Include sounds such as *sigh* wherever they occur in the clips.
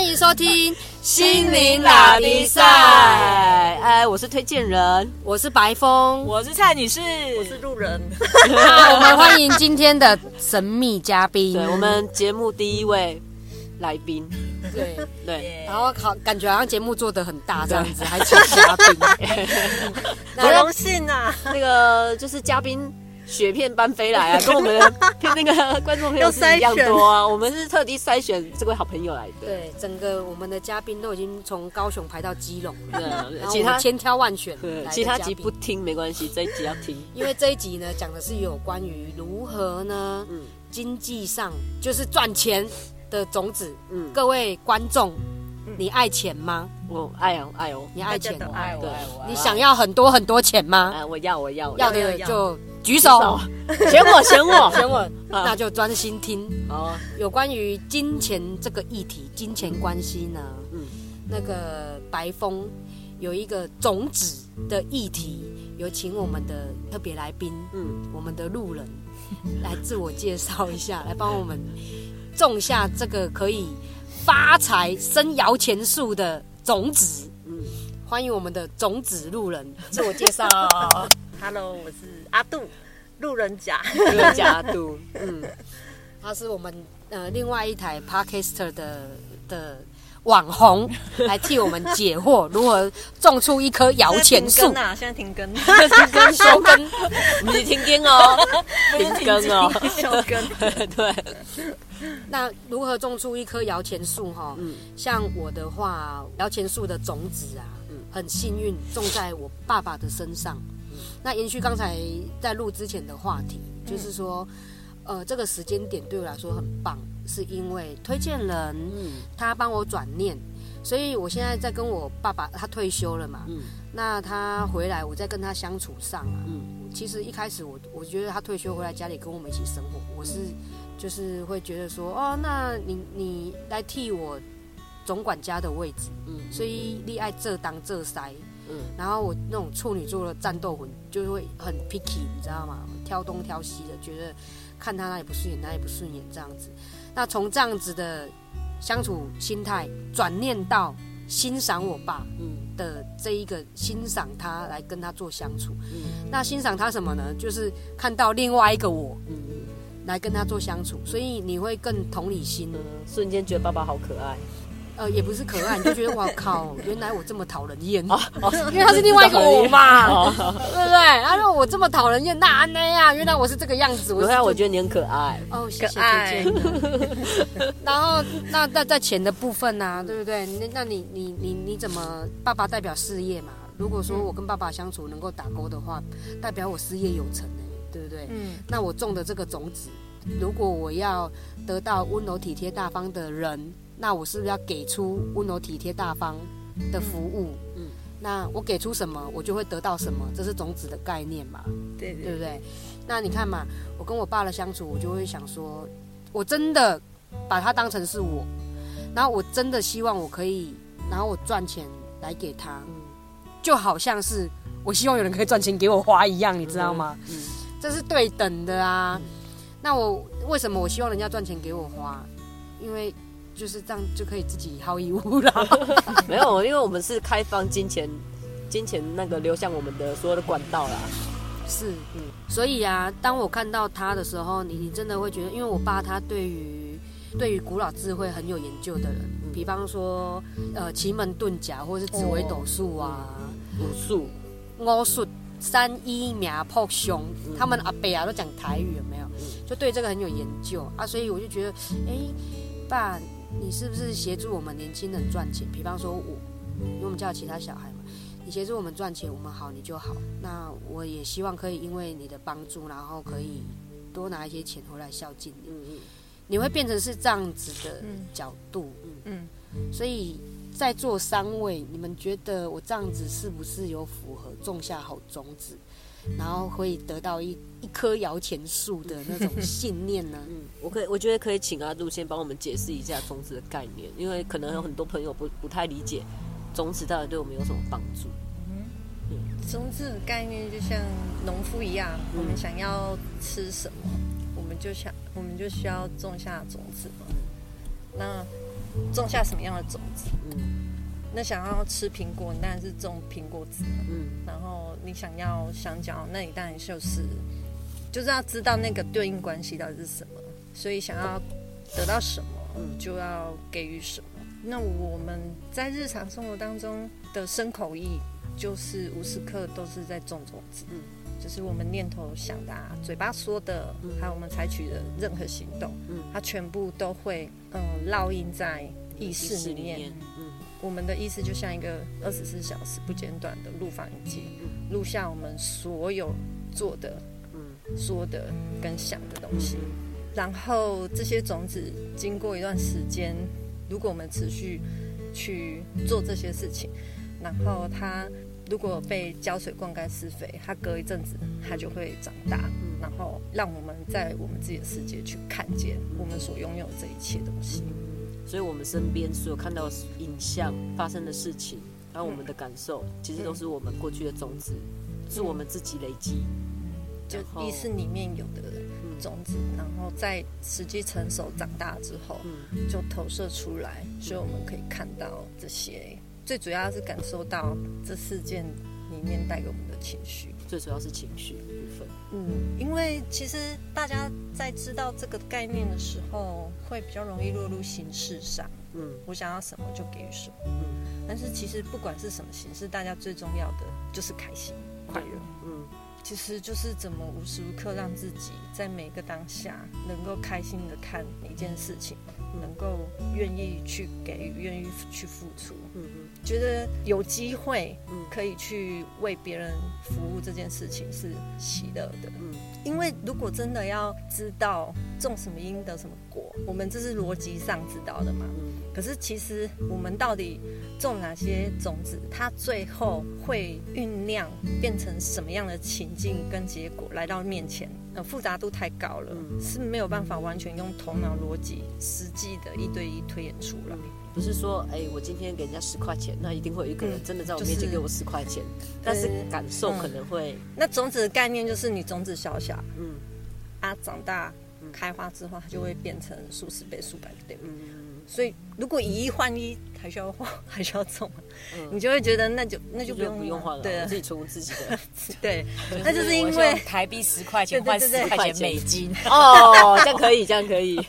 欢迎收听心灵拉力赛，哎，我是推荐人，我是白风，我是蔡女士，我是路人。那我们欢迎今天的神秘嘉宾，对我们节目第一位来宾，对。对，然后好感觉好像节目做的很大这样子，还请嘉宾，*laughs* 很荣幸啊！那个就是嘉宾。雪片般飞来啊，跟我们 *laughs* 跟那个观众朋友是一样多啊。我们是特地筛选这位好朋友来的。对，整个我们的嘉宾都已经从高雄排到基隆了，其他千挑万选。其他集不听没关系，这一集要听。因为这一集呢，讲的是有关于如何呢，嗯，经济上就是赚钱的种子。嗯，各位观众，你爱钱吗？我爱哦，爱哦，你爱钱哦，爱我，爱我。你想要很多很多钱吗？啊，我要，我要，要的就。举手，选我，*laughs* 选我，选我，那就专心听。哦，有关于金钱这个议题，金钱关系呢？嗯，那个白风有一个种子的议题，有请我们的特别来宾，嗯，我们的路人 *laughs* 来自我介绍一下，来帮我们种下这个可以发财、生摇钱树的种子。嗯，欢迎我们的种子路人自我介绍。*laughs* Hello，我是。阿杜，路人甲，路人甲阿杜，嗯，他是我们呃另外一台 Parker 的的网红，*laughs* 来替我们解惑如何种出一棵摇钱树。啊！现在停更，停更 *laughs* 休更，不是停更哦，*laughs* 停更哦，休更，对。那如何种出一棵摇钱树？哈，嗯，像我的话，摇钱树的种子啊，嗯，很幸运种在我爸爸的身上。那延续刚才在录之前的话题，就是说，呃，这个时间点对我来说很棒，是因为推荐人他帮我转念，所以我现在在跟我爸爸，他退休了嘛，那他回来，我在跟他相处上啊，其实一开始我我觉得他退休回来家里跟我们一起生活，我是就是会觉得说，哦，那你你来替我总管家的位置，嗯。所以你爱这当这塞。然后我那种处女座的战斗魂就会很 picky，你知道吗？挑东挑西的，觉得看他哪里不顺眼，哪里不顺眼这样子。那从这样子的相处心态转念到欣赏我爸嗯的这一个欣赏他来跟他做相处。嗯那欣赏他什么呢？就是看到另外一个我嗯来跟他做相处，所以你会更同理心，瞬间觉得爸爸好可爱。呃，也不是可爱，你就觉得哇靠，原来我这么讨人厌，*laughs* 因为他是另外一个我嘛，*laughs* 对不对？他说我这么讨人厌，那那呀，原来我是这个样子。我看我觉得你很可爱哦，谢谢推荐。*laughs* 然后那在在钱的部分呢，对不对？那那你你你你怎么？爸爸代表事业嘛。如果说我跟爸爸相处能够打勾的话，代表我事业有成呢，对不对？嗯。那我种的这个种子，如果我要得到温柔体贴大方的人。那我是不是要给出温柔体贴大方的服务？嗯，那我给出什么，我就会得到什么，这是种子的概念嘛？对对不对？那你看嘛，我跟我爸的相处，我就会想说，我真的把他当成是我，然后我真的希望我可以，然后我赚钱来给他，就好像是我希望有人可以赚钱给我花一样，你知道吗？嗯，这是对等的啊。那我为什么我希望人家赚钱给我花？因为就是这样就可以自己薅衣物了。*laughs* 没有，因为我们是开放金钱，金钱那个流向我们的所有的管道啦。是，嗯，所以啊，当我看到他的时候，你你真的会觉得，因为我爸他对于对于古老智慧很有研究的人，比方说呃奇门遁甲或者是紫微斗数啊，武术、巫术、三一苗破凶，他们阿伯啊都讲台语有没有？就对这个很有研究啊，所以我就觉得，哎，爸。你是不是协助我们年轻人赚钱？比方说，我，因为我们家有其他小孩嘛，你协助我们赚钱，我们好你就好。那我也希望可以因为你的帮助，然后可以多拿一些钱回来孝敬你。嗯嗯，你会变成是这样子的角度。嗯嗯，所以在座三位，你们觉得我这样子是不是有符合种下好种子？然后会得到一一棵摇钱树的那种信念呢？*laughs* 嗯，我可以，我觉得可以请阿杜先帮我们解释一下种子的概念，因为可能有很多朋友不不太理解种子到底对我们有什么帮助。嗯，种子的概念就像农夫一样，我们想要吃什么，我们就想，我们就需要种下种子嘛。那种下什么样的种子。嗯，那想要吃苹果，你当然是种苹果籽。嗯，然后你想要香蕉，那你当然就是就是要知道那个对应关系到底是什么。所以想要得到什么，就要给予什么。那我们在日常生活当中的生口意，就是无时刻都是在种种子。嗯，就是我们念头想的、啊嘴巴说的，还有我们采取的任何行动，嗯，它全部都会嗯烙印在意识里面。嗯，我们的意思就像一个二十四小时不间断的录放机，录下我们所有做的、嗯说的跟想的东西。然后这些种子经过一段时间。如果我们持续去做这些事情，然后它如果被浇水灌溉施肥，它隔一阵子它就会长大，然后让我们在我们自己的世界去看见我们所拥有这一切东西。所以，我们身边所有看到影像发生的事情，然后我们的感受，其实都是我们过去的种子，是我们自己累积，就意识里面有的。种子，然后在实际成熟长大之后，就投射出来，所以我们可以看到这些。最主要是感受到这事件里面带给我们的情绪，最主要是情绪部分。嗯，因为其实大家在知道这个概念的时候，会比较容易落入形式上。嗯，我想要什么就给予什么。嗯，但是其实不管是什么形式，大家最重要的就是开心、快乐。嗯。其实就是怎么无时无刻让自己在每个当下能够开心的看一件事情，能够愿意去给予，愿意去付出。嗯嗯，觉得有机会，可以去为别人服务这件事情是喜乐的。嗯，因为如果真的要知道种什么因得什么果，我们这是逻辑上知道的嘛。可是其实我们到底种哪些种子，它最后会酝酿变成什么样的情境跟结果来到面前？呃，复杂度太高了，是没有办法完全用头脑逻辑实际的一对一推演出来。不是说，哎，我今天给人家十块钱，那一定会有一个人真的在我面前给我十块钱，但是感受可能会。那种子的概念就是你种子小小，嗯，啊，长大开花之后，它就会变成数十倍、数百倍，嗯。所以，如果以一换一，还需要换，*laughs* 还需要种，你就会觉得那就那就不用不用换了，对，自己存自己的。*laughs* 对，那就是因为台币十块钱换十块钱美金哦，*laughs* 这样可以，这样可以。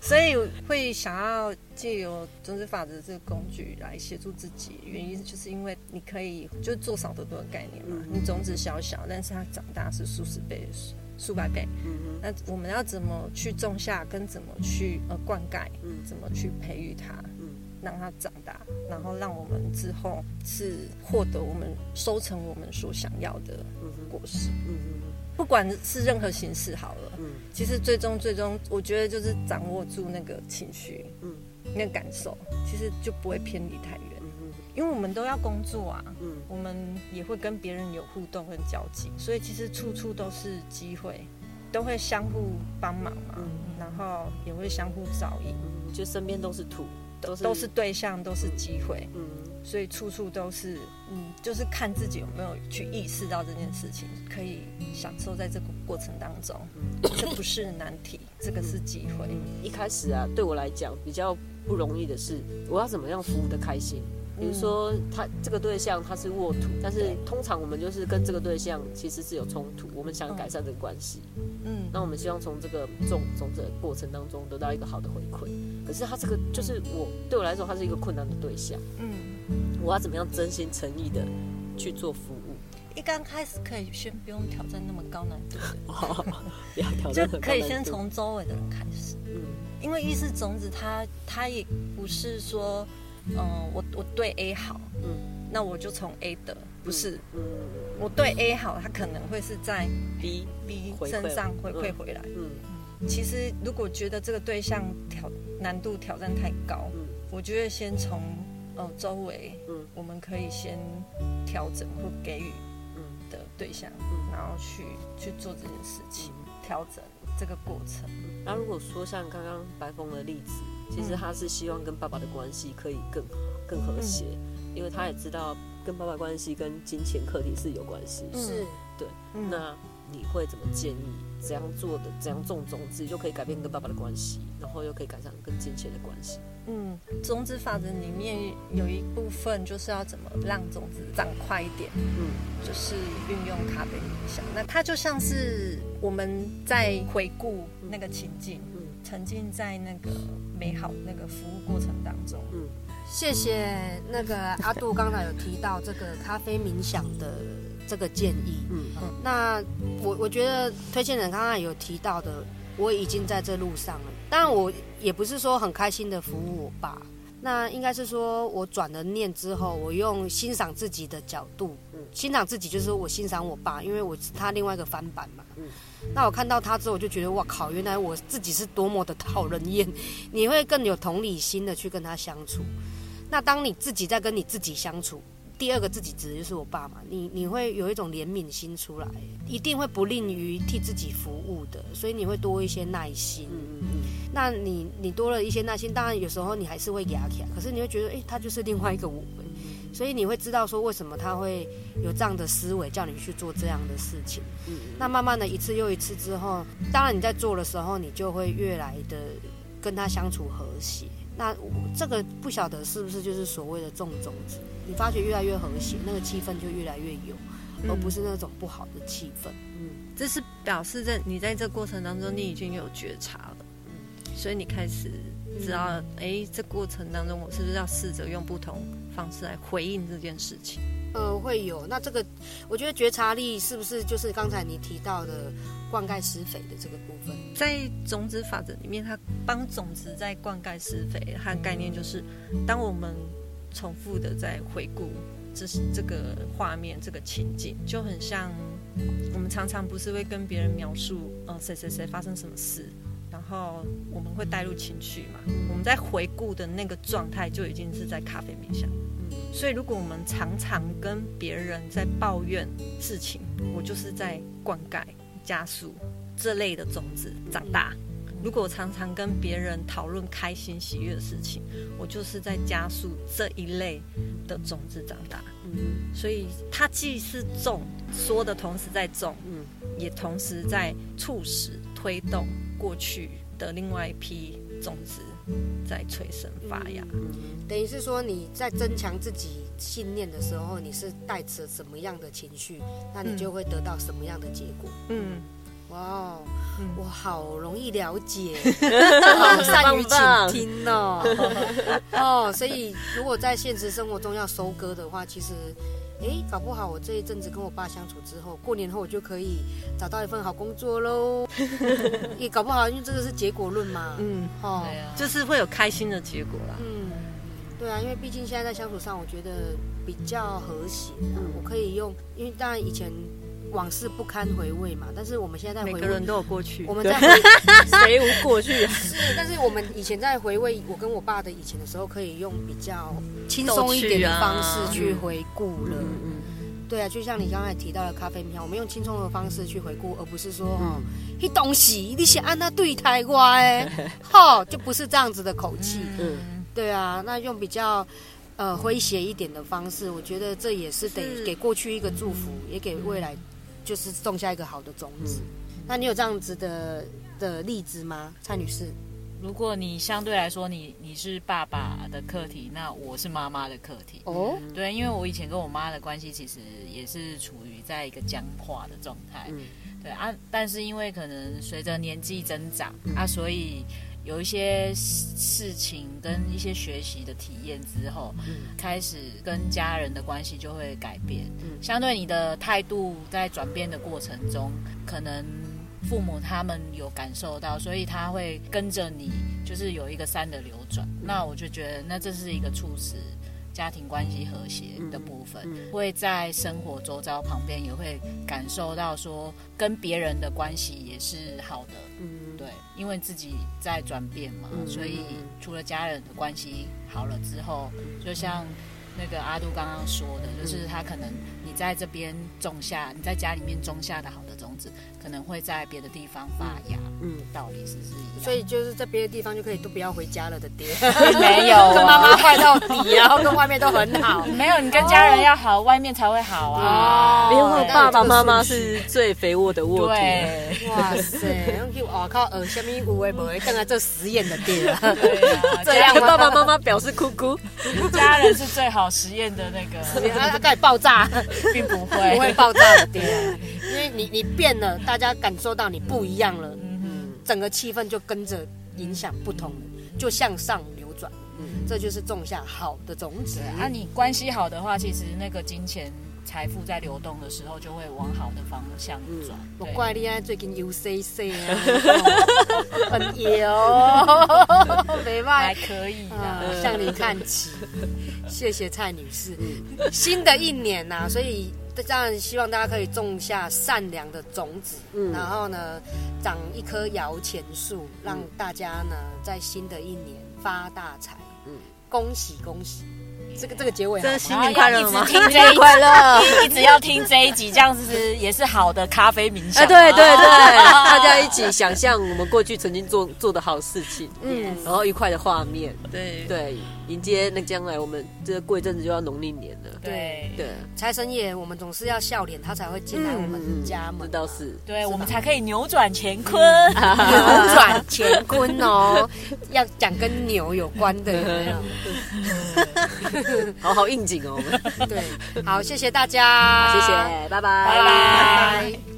所以会想要借由种子法则这个工具来协助自己，原因就是因为你可以就做少得多的概念嘛。你种子小小，但是它长大是数十倍。数百倍，嗯那我们要怎么去种下，跟怎么去呃灌溉，嗯，怎么去培育它，嗯，让它长大，然后让我们之后是获得我们收成我们所想要的果实，嗯嗯不管是任何形式好了，嗯，其实最终最终，我觉得就是掌握住那个情绪，嗯，那个感受，其实就不会偏离太远。因为我们都要工作啊，嗯，我们也会跟别人有互动跟交集，所以其实处处都是机会，都会相互帮忙嘛，嗯，然后也会相互照应，嗯，就身边都是土，都是都是对象，都是机会，嗯，所以处处都是，嗯，就是看自己有没有去意识到这件事情，可以享受在这个过程当中，这不是难题，这个是机会。一开始啊，对我来讲比较不容易的是，我要怎么样服务的开心。比如说，他这个对象他是沃土，但是通常我们就是跟这个对象其实是有冲突，我们想改善这个关系，嗯，那我们希望从这个种种子的过程当中得到一个好的回馈。可是他这个就是我对我来说，他是一个困难的对象，嗯，我要怎么样真心诚意的去做服务？一刚开始可以先不用挑战那么高难度的，*laughs* 不要挑战，就可以先从周围的人开始，嗯，因为意识种子它它也不是说。嗯，我我对 A 好，嗯，那我就从 A 的，不是，嗯，我对 A 好，他可能会是在 B B 身上回馈回来，嗯，其实如果觉得这个对象挑难度挑战太高，嗯，我觉得先从呃周围，嗯，我们可以先调整或给予，嗯的对象，嗯，然后去去做这件事情，调整这个过程。那如果说像刚刚白凤的例子。其实他是希望跟爸爸的关系可以更更和谐，因为他也知道跟爸爸关系跟金钱课题是有关系。是，对。那你会怎么建议？怎样做的？怎样种种子就可以改变跟爸爸的关系，然后又可以改善跟金钱的关系？嗯，种子法则里面有一部分就是要怎么让种子长快一点，嗯，就是运用咖啡冥想。那它就像是我们在回顾那个情境，嗯，沉浸在那个美好那个服务过程当中，嗯。谢谢那个阿杜刚才有提到这个咖啡冥想的这个建议，嗯，那我我觉得推荐人刚刚有提到的，我已经在这路上了。当然我也不是说很开心的服务我爸，那应该是说我转了念之后，我用欣赏自己的角度，欣赏自己就是我欣赏我爸，因为我是他另外一个翻版嘛。那我看到他之后，我就觉得哇靠，原来我自己是多么的讨人厌，*laughs* 你会更有同理心的去跟他相处。那当你自己在跟你自己相处，第二个自己指的就是我爸嘛，你你会有一种怜悯心出来，一定会不吝于替自己服务的，所以你会多一些耐心。嗯嗯那你你多了一些耐心，当然有时候你还是会压起来，可是你会觉得，哎，他就是另外一个我，所以你会知道说为什么他会有这样的思维，叫你去做这样的事情。嗯。那慢慢的一次又一次之后，当然你在做的时候，你就会越来的跟他相处和谐。那这个不晓得是不是就是所谓的种种子？你发觉越来越和谐，那个气氛就越来越有，而不是那种不好的气氛。嗯，这是表示在你在这过程当中，你已经有觉察了。嗯，所以你开始知道，哎，这过程当中我是不是要试着用不同方式来回应这件事情？呃，会有。那这个，我觉得觉察力是不是就是刚才你提到的？灌溉施肥的这个部分，在种子法则里面，它帮种子在灌溉施肥。它的概念就是，当我们重复的在回顾这是这个画面、这个情景，就很像我们常常不是会跟别人描述，呃，谁谁谁发生什么事，然后我们会带入情绪嘛？我们在回顾的那个状态，就已经是在咖啡冥想。所以，如果我们常常跟别人在抱怨事情，我就是在灌溉。加速这类的种子长大。如果我常常跟别人讨论开心喜悦的事情，我就是在加速这一类的种子长大。嗯，所以它既是种说的同时在种，嗯，也同时在促使推动过去的另外一批种子在催生发芽。等于是说你在增强自己信念的时候，你是带着什么样的情绪，那你就会得到什么样的结果。嗯，哇哦，我好容易了解，*laughs* 好善于倾听哦。*laughs* 哦，所以如果在现实生活中要收割的话，其实。哎，搞不好我这一阵子跟我爸相处之后，过年后我就可以找到一份好工作喽。*laughs* 也搞不好，因为这个是结果论嘛。嗯，哦，就是会有开心的结果啦。嗯，对啊，因为毕竟现在在相处上，我觉得比较和谐。嗯，我可以用，因为当然以前。往事不堪回味嘛，但是我们现在每个人都有过去，我们在 *laughs* 谁无过去？是，但是我们以前在回味我跟我爸的以前的时候，可以用比较轻松一点的方式去回顾了。嗯对啊，就像你刚才提到的咖啡票，我们用轻松的方式去回顾，而不是说哦，一东西你想按那对台乖，*laughs* 哈，就不是这样子的口气。嗯，对啊，那用比较呃诙谐一点的方式，我觉得这也是得给过去一个祝福，也给未来。就是种下一个好的种子。那你有这样子的的例子吗，蔡女士？如果你相对来说，你你是爸爸的课题，那我是妈妈的课题。哦，对，因为我以前跟我妈的关系其实也是处于在一个僵化的状态。嗯，对啊，但是因为可能随着年纪增长啊，所以。有一些事情跟一些学习的体验之后，开始跟家人的关系就会改变。相对你的态度在转变的过程中，可能父母他们有感受到，所以他会跟着你，就是有一个三的流转。那我就觉得，那这是一个促使家庭关系和谐的部分，会在生活周遭旁边也会感受到说，跟别人的关系也是好的。对，因为自己在转变嘛，所以除了家人的关系好了之后，就像那个阿杜刚刚说的，就是他可能你在这边种下，你在家里面种下的好的种子，可能会在别的地方发芽。嗯，道理是是一样。所以就是在别的地方就可以都不要回家了的爹，*laughs* 没有 *laughs* 跟妈妈坏到底，然后跟外面都很好。*laughs* 没有，你跟家人要好，外面才会好啊。因为爸爸妈妈是最肥沃的沃土。对，哇塞，去哇靠，呃，下面五位不会看看这实验的爹。对啊，这样爸爸妈妈表示哭哭。家人是最好实验的那个，他他爆炸，并不会不会爆炸的爹，因为你你变了，大家感受到你不一样了。嗯整个气氛就跟着影响不同，就向上流转，这就是种下好的种子啊。你关系好的话，其实那个金钱财富在流动的时候，就会往好的方向转。我怪你啊，最近 UCC 啊，*laughs* 很油，还可以啊，向你看齐。*laughs* 谢谢蔡女士。新的一年呐，所以。这样希望大家可以种下善良的种子，然后呢，长一棵摇钱树，让大家呢在新的一年发大财。嗯，恭喜恭喜！这个这个结尾，这新年快乐吗？新年快乐！一直要听这一集，这样子也是好的咖啡冥想。对对对，*laughs* 大家一起想象我们过去曾经做做的好事情，嗯，然后愉快的画面，对对。迎接那将来，我们这过一阵子就要农历年了。对对，财神爷，我们总是要笑脸，他才会进来我们家门。这倒是，对我们才可以扭转乾坤，扭转乾坤哦，要讲跟牛有关的，好好应景哦。对，好，谢谢大家，谢谢，拜拜，拜拜。